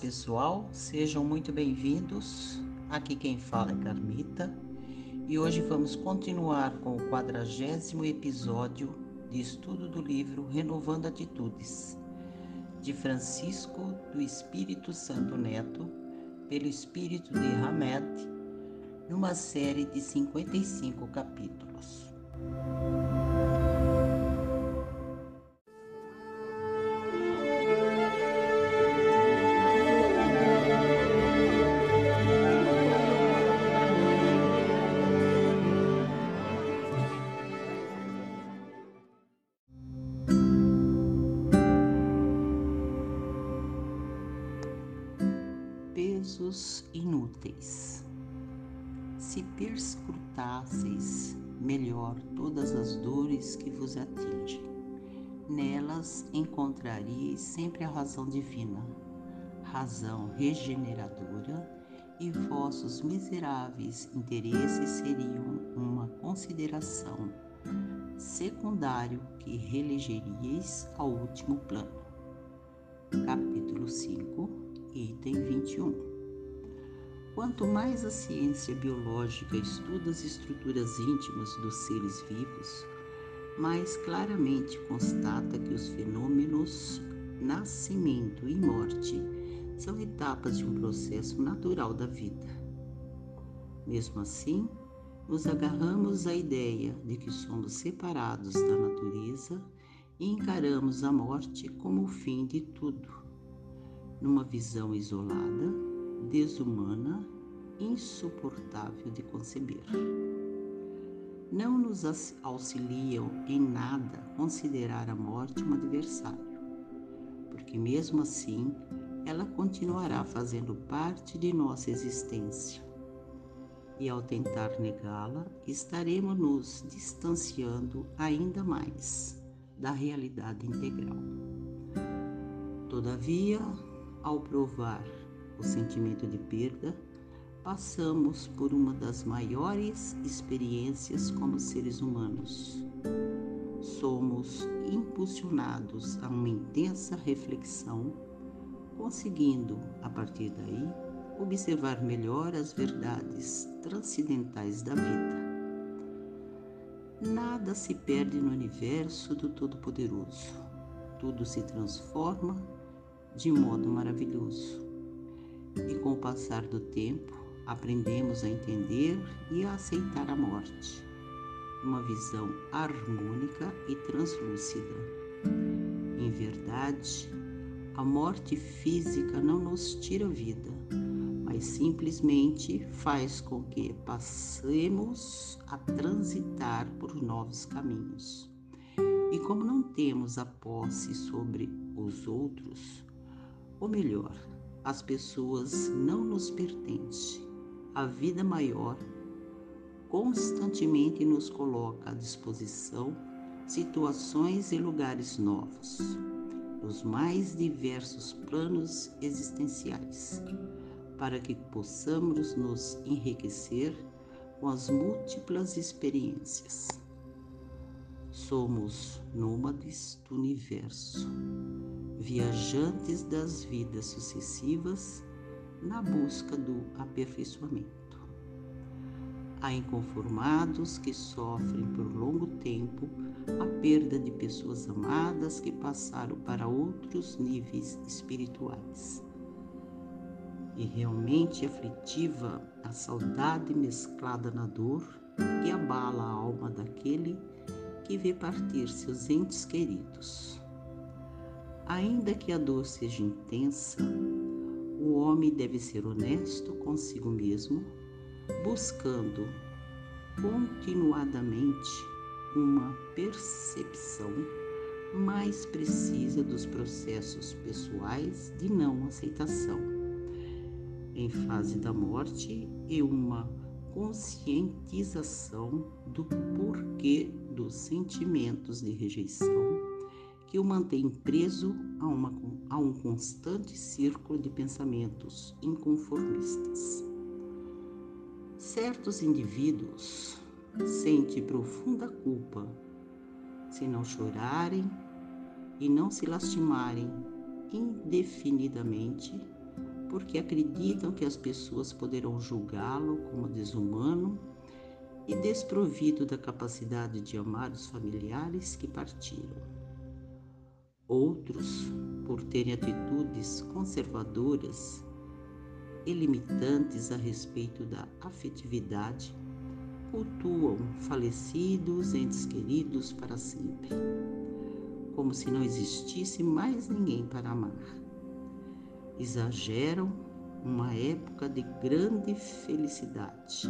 pessoal, sejam muito bem-vindos. Aqui quem fala é Carmita e hoje vamos continuar com o quadragésimo episódio de estudo do livro Renovando Atitudes, de Francisco do Espírito Santo Neto, pelo Espírito de Hamed, numa série de 55 capítulos. Pesos inúteis. Se perscrutasseis melhor todas as dores que vos atingem, nelas encontraríeis sempre a razão divina, razão regeneradora, e vossos miseráveis interesses seriam uma consideração secundário que relegeríeis ao último plano. Capítulo 5 item 21. Quanto mais a ciência biológica estuda as estruturas íntimas dos seres vivos, mais claramente constata que os fenômenos nascimento e morte são etapas de um processo natural da vida. Mesmo assim, nos agarramos à ideia de que somos separados da natureza e encaramos a morte como o fim de tudo numa visão isolada, desumana, insuportável de conceber. Não nos auxiliam em nada considerar a morte um adversário, porque mesmo assim ela continuará fazendo parte de nossa existência. E ao tentar negá-la, estaremos nos distanciando ainda mais da realidade integral. Todavia, ao provar o sentimento de perda, passamos por uma das maiores experiências como seres humanos. Somos impulsionados a uma intensa reflexão, conseguindo, a partir daí, observar melhor as verdades transcendentais da vida. Nada se perde no universo do Todo-Poderoso. Tudo se transforma de modo maravilhoso. E com o passar do tempo, aprendemos a entender e a aceitar a morte, uma visão harmônica e translúcida. Em verdade, a morte física não nos tira vida, mas simplesmente faz com que passemos a transitar por novos caminhos. E como não temos a posse sobre os outros, ou melhor, as pessoas não nos pertencem. A vida maior constantemente nos coloca à disposição situações e lugares novos, nos mais diversos planos existenciais, para que possamos nos enriquecer com as múltiplas experiências. Somos nômades do universo viajantes das vidas sucessivas na busca do aperfeiçoamento. Há inconformados que sofrem por longo tempo a perda de pessoas amadas que passaram para outros níveis espirituais. E realmente aflitiva a saudade mesclada na dor que abala a alma daquele que vê partir seus entes queridos. Ainda que a dor seja intensa, o homem deve ser honesto consigo mesmo, buscando continuadamente uma percepção mais precisa dos processos pessoais de não aceitação. Em fase da morte e uma conscientização do porquê dos sentimentos de rejeição que o mantém preso a, uma, a um constante círculo de pensamentos inconformistas. Certos indivíduos sentem profunda culpa se não chorarem e não se lastimarem indefinidamente porque acreditam que as pessoas poderão julgá-lo como desumano e desprovido da capacidade de amar os familiares que partiram. Outros, por terem atitudes conservadoras e limitantes a respeito da afetividade, cultuam falecidos entes queridos para sempre, como se não existisse mais ninguém para amar. Exageram uma época de grande felicidade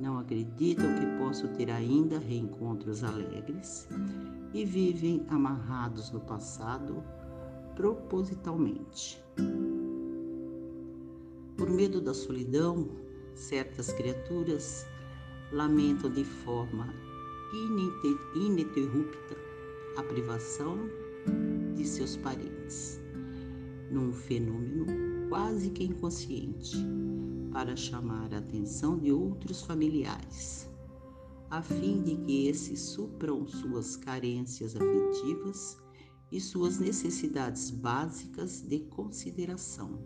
não acreditam que posso ter ainda reencontros alegres e vivem amarrados no passado propositalmente. Por medo da solidão, certas criaturas lamentam de forma ininterrupta a privação de seus parentes, num fenômeno quase que inconsciente para chamar a atenção de outros familiares, a fim de que esses supram suas carências afetivas e suas necessidades básicas de consideração.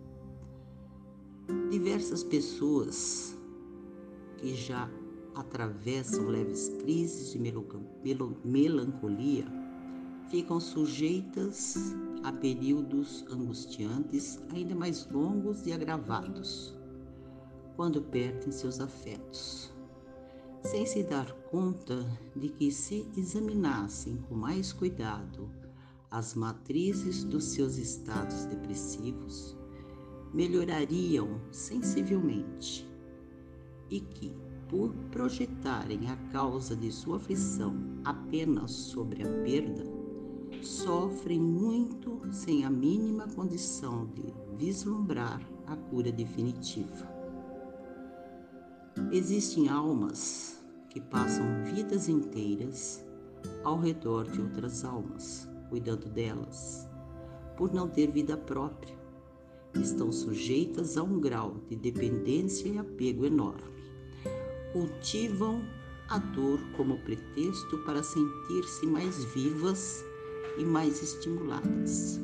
Diversas pessoas que já atravessam leves crises de melancolia ficam sujeitas a períodos angustiantes ainda mais longos e agravados quando perdem seus afetos, sem se dar conta de que, se examinassem com mais cuidado as matrizes dos seus estados depressivos, melhorariam sensivelmente e que, por projetarem a causa de sua aflição apenas sobre a perda, sofrem muito sem a mínima condição de vislumbrar a cura definitiva. Existem almas que passam vidas inteiras ao redor de outras almas, cuidando delas, por não ter vida própria. Estão sujeitas a um grau de dependência e apego enorme. Cultivam a dor como pretexto para sentir-se mais vivas e mais estimuladas,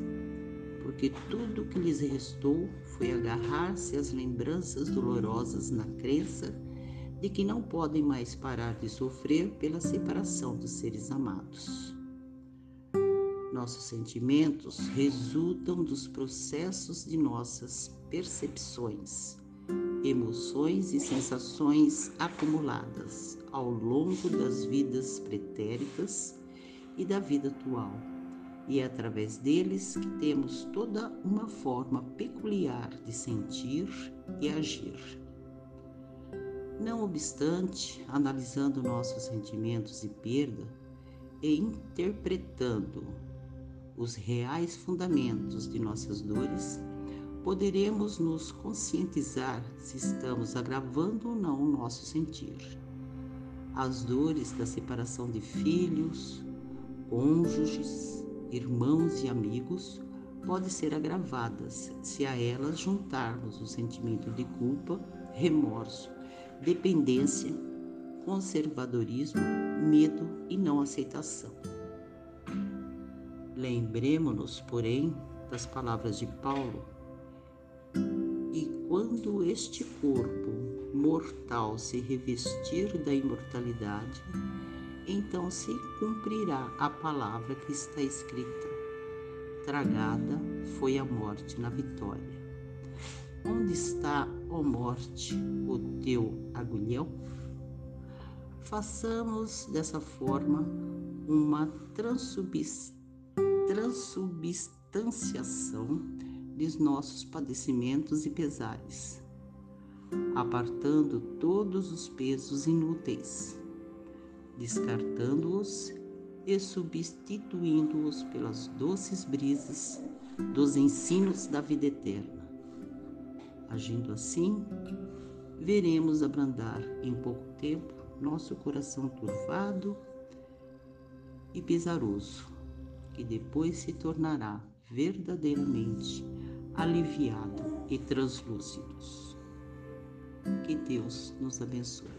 porque tudo que lhes restou foi agarrar-se às lembranças dolorosas na crença de que não podem mais parar de sofrer pela separação dos seres amados. Nossos sentimentos resultam dos processos de nossas percepções, emoções e sensações acumuladas ao longo das vidas pretéritas e da vida atual. E é através deles que temos toda uma forma peculiar de sentir e agir. Não obstante, analisando nossos sentimentos e perda e interpretando os reais fundamentos de nossas dores, poderemos nos conscientizar se estamos agravando ou não o nosso sentir. As dores da separação de filhos, cônjuges, irmãos e amigos podem ser agravadas se a elas juntarmos o sentimento de culpa, remorso dependência, conservadorismo, medo e não aceitação. Lembremos-nos, porém, das palavras de Paulo: E quando este corpo mortal se revestir da imortalidade, então se cumprirá a palavra que está escrita: Tragada foi a morte na vitória. Onde está, ó morte, o teu agulhão? Façamos dessa forma uma transubstanciação de nossos padecimentos e pesares, apartando todos os pesos inúteis, descartando-os e substituindo-os pelas doces brisas dos ensinos da vida eterna Agindo assim, veremos abrandar em pouco tempo nosso coração turvado e pesaroso, que depois se tornará verdadeiramente aliviado e translúcidos. Que Deus nos abençoe.